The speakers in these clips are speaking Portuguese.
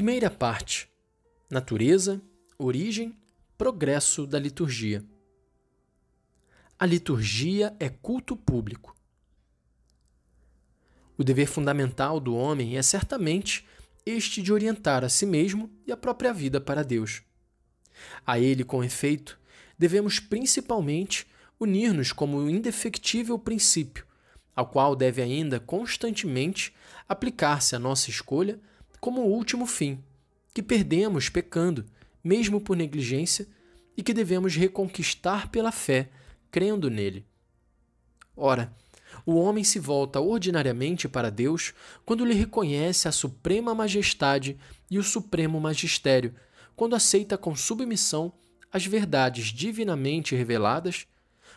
Primeira parte: Natureza, origem, progresso da liturgia. A liturgia é culto público. O dever fundamental do homem é certamente este de orientar a si mesmo e a própria vida para Deus. A ele, com efeito, devemos principalmente unir-nos como indefectível princípio, ao qual deve ainda constantemente aplicar-se a nossa escolha como último fim, que perdemos pecando, mesmo por negligência, e que devemos reconquistar pela fé, crendo nele. Ora, o homem se volta ordinariamente para Deus quando lhe reconhece a suprema majestade e o supremo magistério, quando aceita com submissão as verdades divinamente reveladas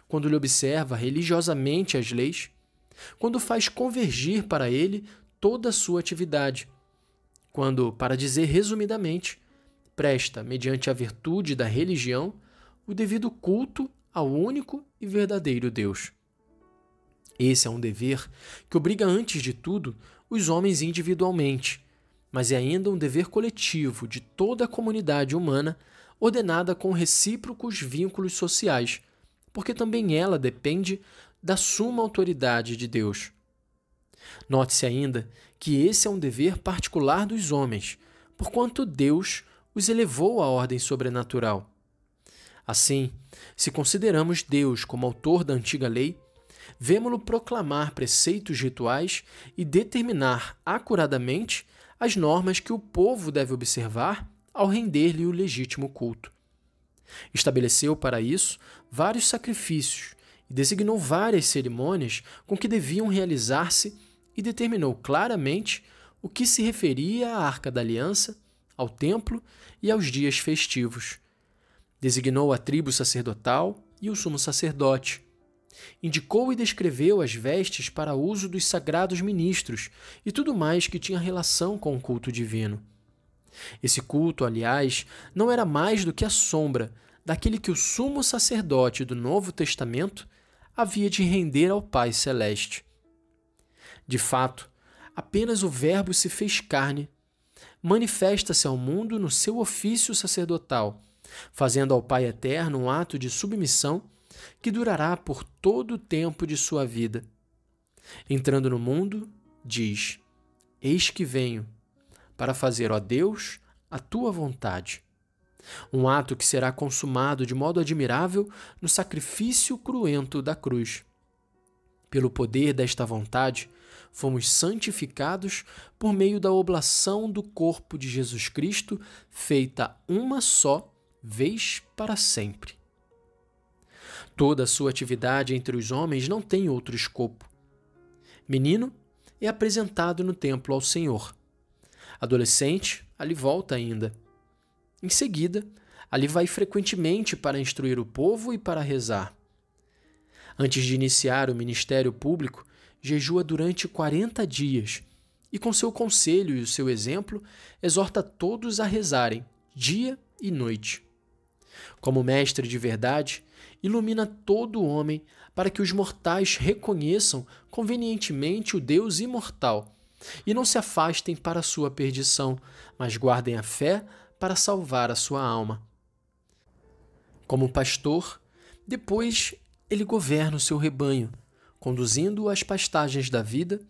quando lhe observa religiosamente as leis, quando faz convergir para ele toda a sua atividade, quando, para dizer resumidamente, presta, mediante a virtude da religião, o devido culto ao único e verdadeiro Deus. Esse é um dever que obriga, antes de tudo, os homens individualmente, mas é ainda um dever coletivo de toda a comunidade humana, ordenada com recíprocos vínculos sociais porque também ela depende da suma autoridade de Deus. Note-se ainda que esse é um dever particular dos homens, porquanto Deus os elevou à ordem sobrenatural. Assim, se consideramos Deus como autor da antiga lei, vemo-lo proclamar preceitos rituais e determinar acuradamente as normas que o povo deve observar ao render-lhe o legítimo culto. Estabeleceu para isso vários sacrifícios e designou várias cerimônias com que deviam realizar-se e determinou claramente o que se referia à Arca da Aliança, ao templo e aos dias festivos. Designou a tribo sacerdotal e o sumo sacerdote. Indicou e descreveu as vestes para uso dos sagrados ministros e tudo mais que tinha relação com o culto divino. Esse culto, aliás, não era mais do que a sombra daquele que o sumo sacerdote do Novo Testamento havia de render ao Pai Celeste. De fato, apenas o Verbo se fez carne, manifesta-se ao mundo no seu ofício sacerdotal, fazendo ao Pai Eterno um ato de submissão que durará por todo o tempo de sua vida. Entrando no mundo, diz: Eis que venho para fazer, ó Deus, a tua vontade. Um ato que será consumado de modo admirável no sacrifício cruento da cruz. Pelo poder desta vontade, fomos santificados por meio da oblação do corpo de Jesus Cristo, feita uma só vez para sempre. Toda a sua atividade entre os homens não tem outro escopo. Menino é apresentado no templo ao Senhor Adolescente, ali volta ainda. Em seguida, ali vai frequentemente para instruir o povo e para rezar. Antes de iniciar o ministério público, jejua durante 40 dias e, com seu conselho e o seu exemplo, exorta todos a rezarem, dia e noite. Como mestre de verdade, ilumina todo o homem para que os mortais reconheçam convenientemente o Deus imortal e não se afastem para sua perdição, mas guardem a fé para salvar a sua alma. Como pastor, depois ele governa o seu rebanho, conduzindo-o às pastagens da vida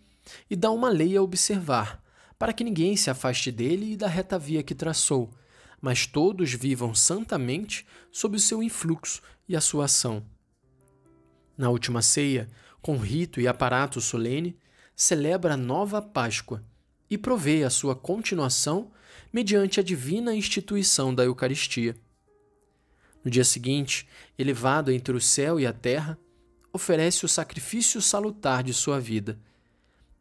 e dá uma lei a observar, para que ninguém se afaste dele e da reta via que traçou, mas todos vivam santamente sob o seu influxo e a sua ação. Na última ceia, com rito e aparato solene, celebra a nova Páscoa e provê a sua continuação mediante a divina instituição da Eucaristia. No dia seguinte, elevado entre o céu e a terra, oferece o sacrifício salutar de sua vida.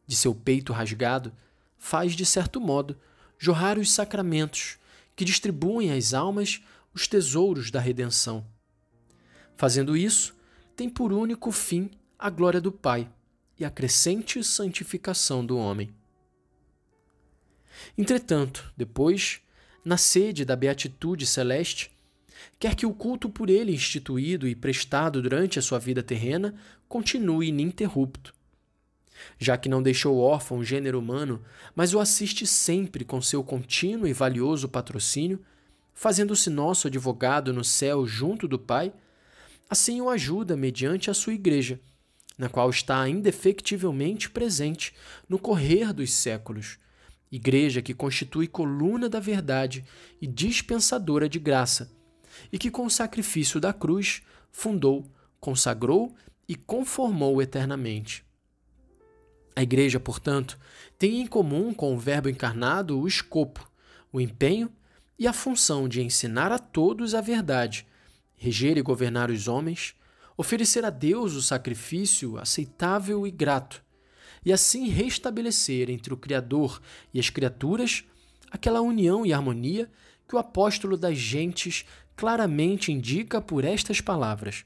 De seu peito rasgado, faz, de certo modo, jorrar os sacramentos que distribuem às almas os tesouros da redenção. Fazendo isso, tem por único fim a glória do Pai e a crescente santificação do homem. Entretanto, depois, na sede da beatitude celeste, quer que o culto por ele instituído e prestado durante a sua vida terrena continue ininterrupto. já que não deixou órfão o gênero humano, mas o assiste sempre com seu contínuo e valioso patrocínio, fazendo-se nosso advogado no céu junto do Pai, assim o ajuda mediante a sua Igreja, na qual está indefectivelmente presente no correr dos séculos, Igreja que constitui coluna da verdade e dispensadora de graça, e que com o sacrifício da cruz fundou, consagrou e conformou eternamente. A Igreja, portanto, tem em comum com o Verbo encarnado o escopo, o empenho e a função de ensinar a todos a verdade, reger e governar os homens, oferecer a Deus o sacrifício aceitável e grato, e assim restabelecer entre o Criador e as criaturas aquela união e harmonia que o apóstolo das gentes claramente indica por estas palavras.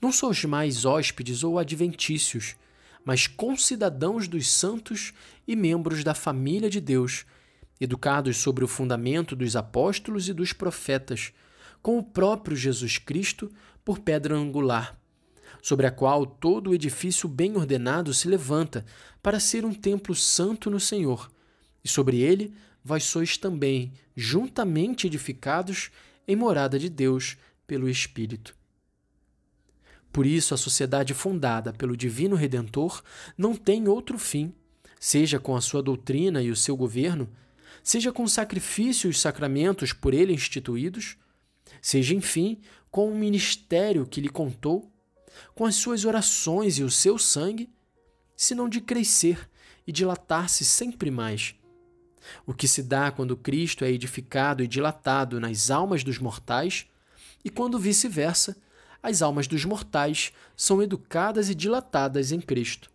Não sois mais hóspedes ou adventícios, mas concidadãos dos santos e membros da família de Deus, educados sobre o fundamento dos apóstolos e dos profetas, com o próprio Jesus Cristo por pedra angular, sobre a qual todo o edifício bem ordenado se levanta para ser um templo santo no Senhor, e sobre ele vós sois também juntamente edificados em morada de Deus pelo Espírito. Por isso, a sociedade fundada pelo Divino Redentor não tem outro fim, seja com a sua doutrina e o seu governo, seja com sacrifícios e sacramentos por ele instituídos, seja, enfim, com o ministério que lhe contou, com as suas orações e o seu sangue, senão de crescer e dilatar-se sempre mais. O que se dá quando Cristo é edificado e dilatado nas almas dos mortais, e quando vice-versa, as almas dos mortais são educadas e dilatadas em Cristo.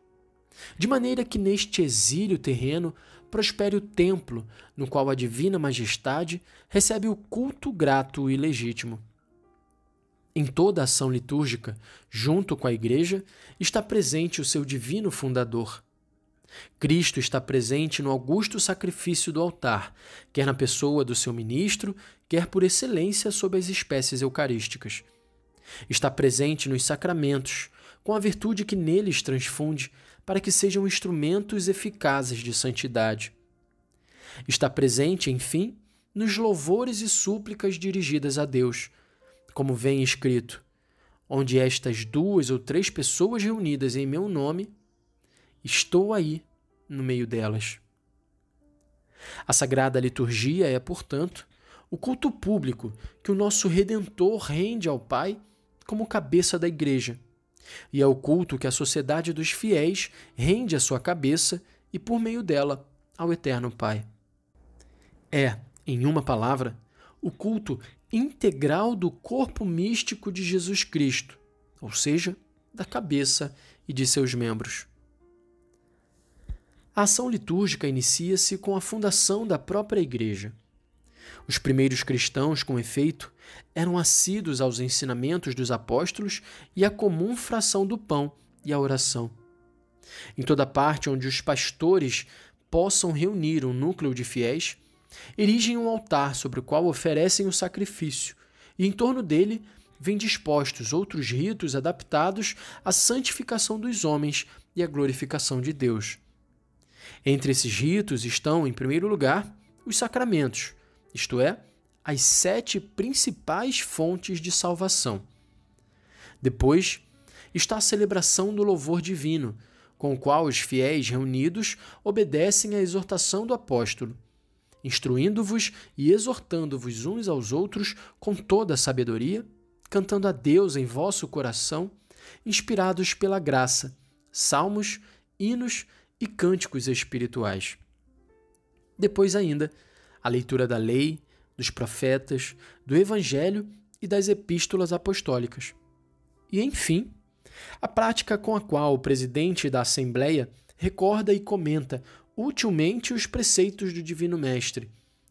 De maneira que neste exílio terreno prospere o templo, no qual a divina majestade recebe o culto grato e legítimo. Em toda ação litúrgica, junto com a Igreja, está presente o seu divino fundador. Cristo está presente no augusto sacrifício do altar, quer na pessoa do seu ministro, quer por excelência sob as espécies eucarísticas. Está presente nos sacramentos, com a virtude que neles transfunde, para que sejam instrumentos eficazes de santidade. Está presente, enfim, nos louvores e súplicas dirigidas a Deus, como vem escrito: onde estas duas ou três pessoas reunidas em meu nome, estou aí no meio delas. A sagrada liturgia é, portanto, o culto público que o nosso Redentor rende ao Pai como cabeça da igreja. E é o culto que a sociedade dos fiéis rende à sua cabeça e, por meio dela, ao Eterno Pai. É, em uma palavra, o culto integral do corpo místico de Jesus Cristo, ou seja, da cabeça e de seus membros. A ação litúrgica inicia-se com a fundação da própria Igreja. Os primeiros cristãos, com efeito, eram assíduos aos ensinamentos dos apóstolos e à comum fração do pão e à oração. Em toda parte onde os pastores possam reunir um núcleo de fiéis, erigem um altar sobre o qual oferecem o sacrifício, e em torno dele vêm dispostos outros ritos adaptados à santificação dos homens e à glorificação de Deus. Entre esses ritos estão, em primeiro lugar, os sacramentos, isto é, as sete principais fontes de salvação. Depois está a celebração do louvor divino, com o qual os fiéis reunidos obedecem à exortação do apóstolo, instruindo-vos e exortando-vos uns aos outros com toda a sabedoria, cantando a Deus em vosso coração, inspirados pela graça, salmos, hinos e cânticos espirituais. Depois ainda, a leitura da lei, dos profetas, do Evangelho e das epístolas apostólicas. E, enfim, a prática com a qual o presidente da Assembleia recorda e comenta utilmente os preceitos do Divino Mestre,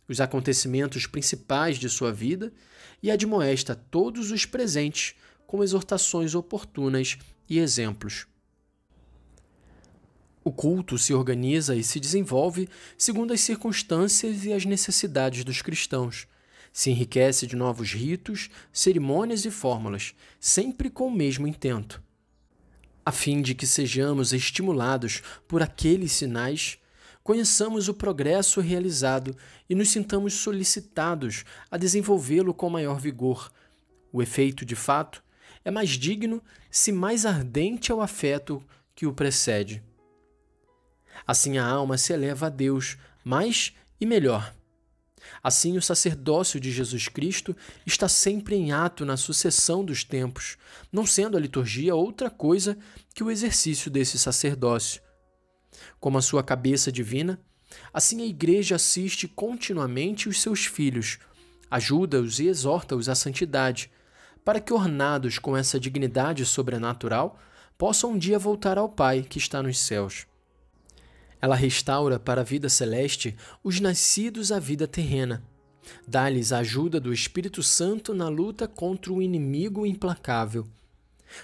os acontecimentos principais de sua vida e admoesta todos os presentes com exortações oportunas e exemplos. O culto se organiza e se desenvolve segundo as circunstâncias e as necessidades dos cristãos. Se enriquece de novos ritos, cerimônias e fórmulas, sempre com o mesmo intento. a fim de que sejamos estimulados por aqueles sinais, conheçamos o progresso realizado e nos sintamos solicitados a desenvolvê-lo com maior vigor. O efeito, de fato, é mais digno se mais ardente é o afeto que o precede. Assim a alma se eleva a Deus mais e melhor. Assim, o sacerdócio de Jesus Cristo está sempre em ato na sucessão dos tempos, não sendo a liturgia outra coisa que o exercício desse sacerdócio. Como a sua cabeça divina, assim a Igreja assiste continuamente os seus filhos, ajuda-os e exorta-os à santidade, para que, ornados com essa dignidade sobrenatural, possam um dia voltar ao Pai que está nos céus. Ela restaura para a vida celeste os nascidos à vida terrena. Dá-lhes a ajuda do Espírito Santo na luta contra o inimigo implacável.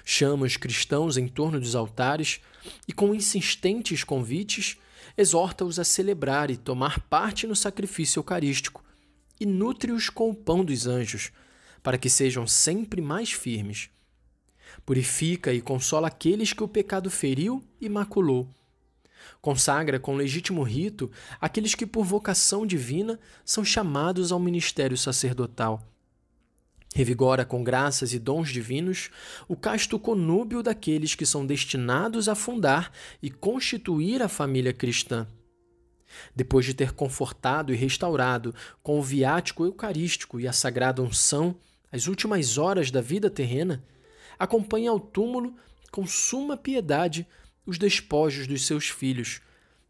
Chama os cristãos em torno dos altares e, com insistentes convites, exorta-os a celebrar e tomar parte no sacrifício eucarístico e nutre-os com o pão dos anjos, para que sejam sempre mais firmes. Purifica e consola aqueles que o pecado feriu e maculou Consagra com legítimo rito aqueles que, por vocação divina, são chamados ao ministério sacerdotal. Revigora com graças e dons divinos o casto conúbio daqueles que são destinados a fundar e constituir a família cristã. Depois de ter confortado e restaurado com o viático eucarístico e a sagrada unção as últimas horas da vida terrena, acompanha ao túmulo com suma piedade os despojos dos seus filhos,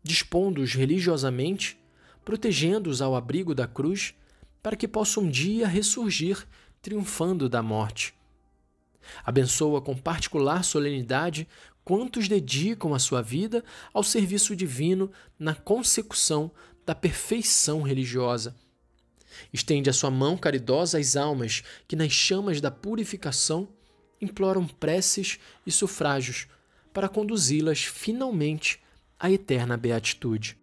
dispondo-os religiosamente, protegendo-os ao abrigo da cruz, para que possam um dia ressurgir triunfando da morte. Abençoa com particular solenidade quantos dedicam a sua vida ao serviço divino na consecução da perfeição religiosa. Estende a sua mão caridosa às almas que, nas chamas da purificação, imploram preces e sufrágios para conduzi-las finalmente à eterna beatitude.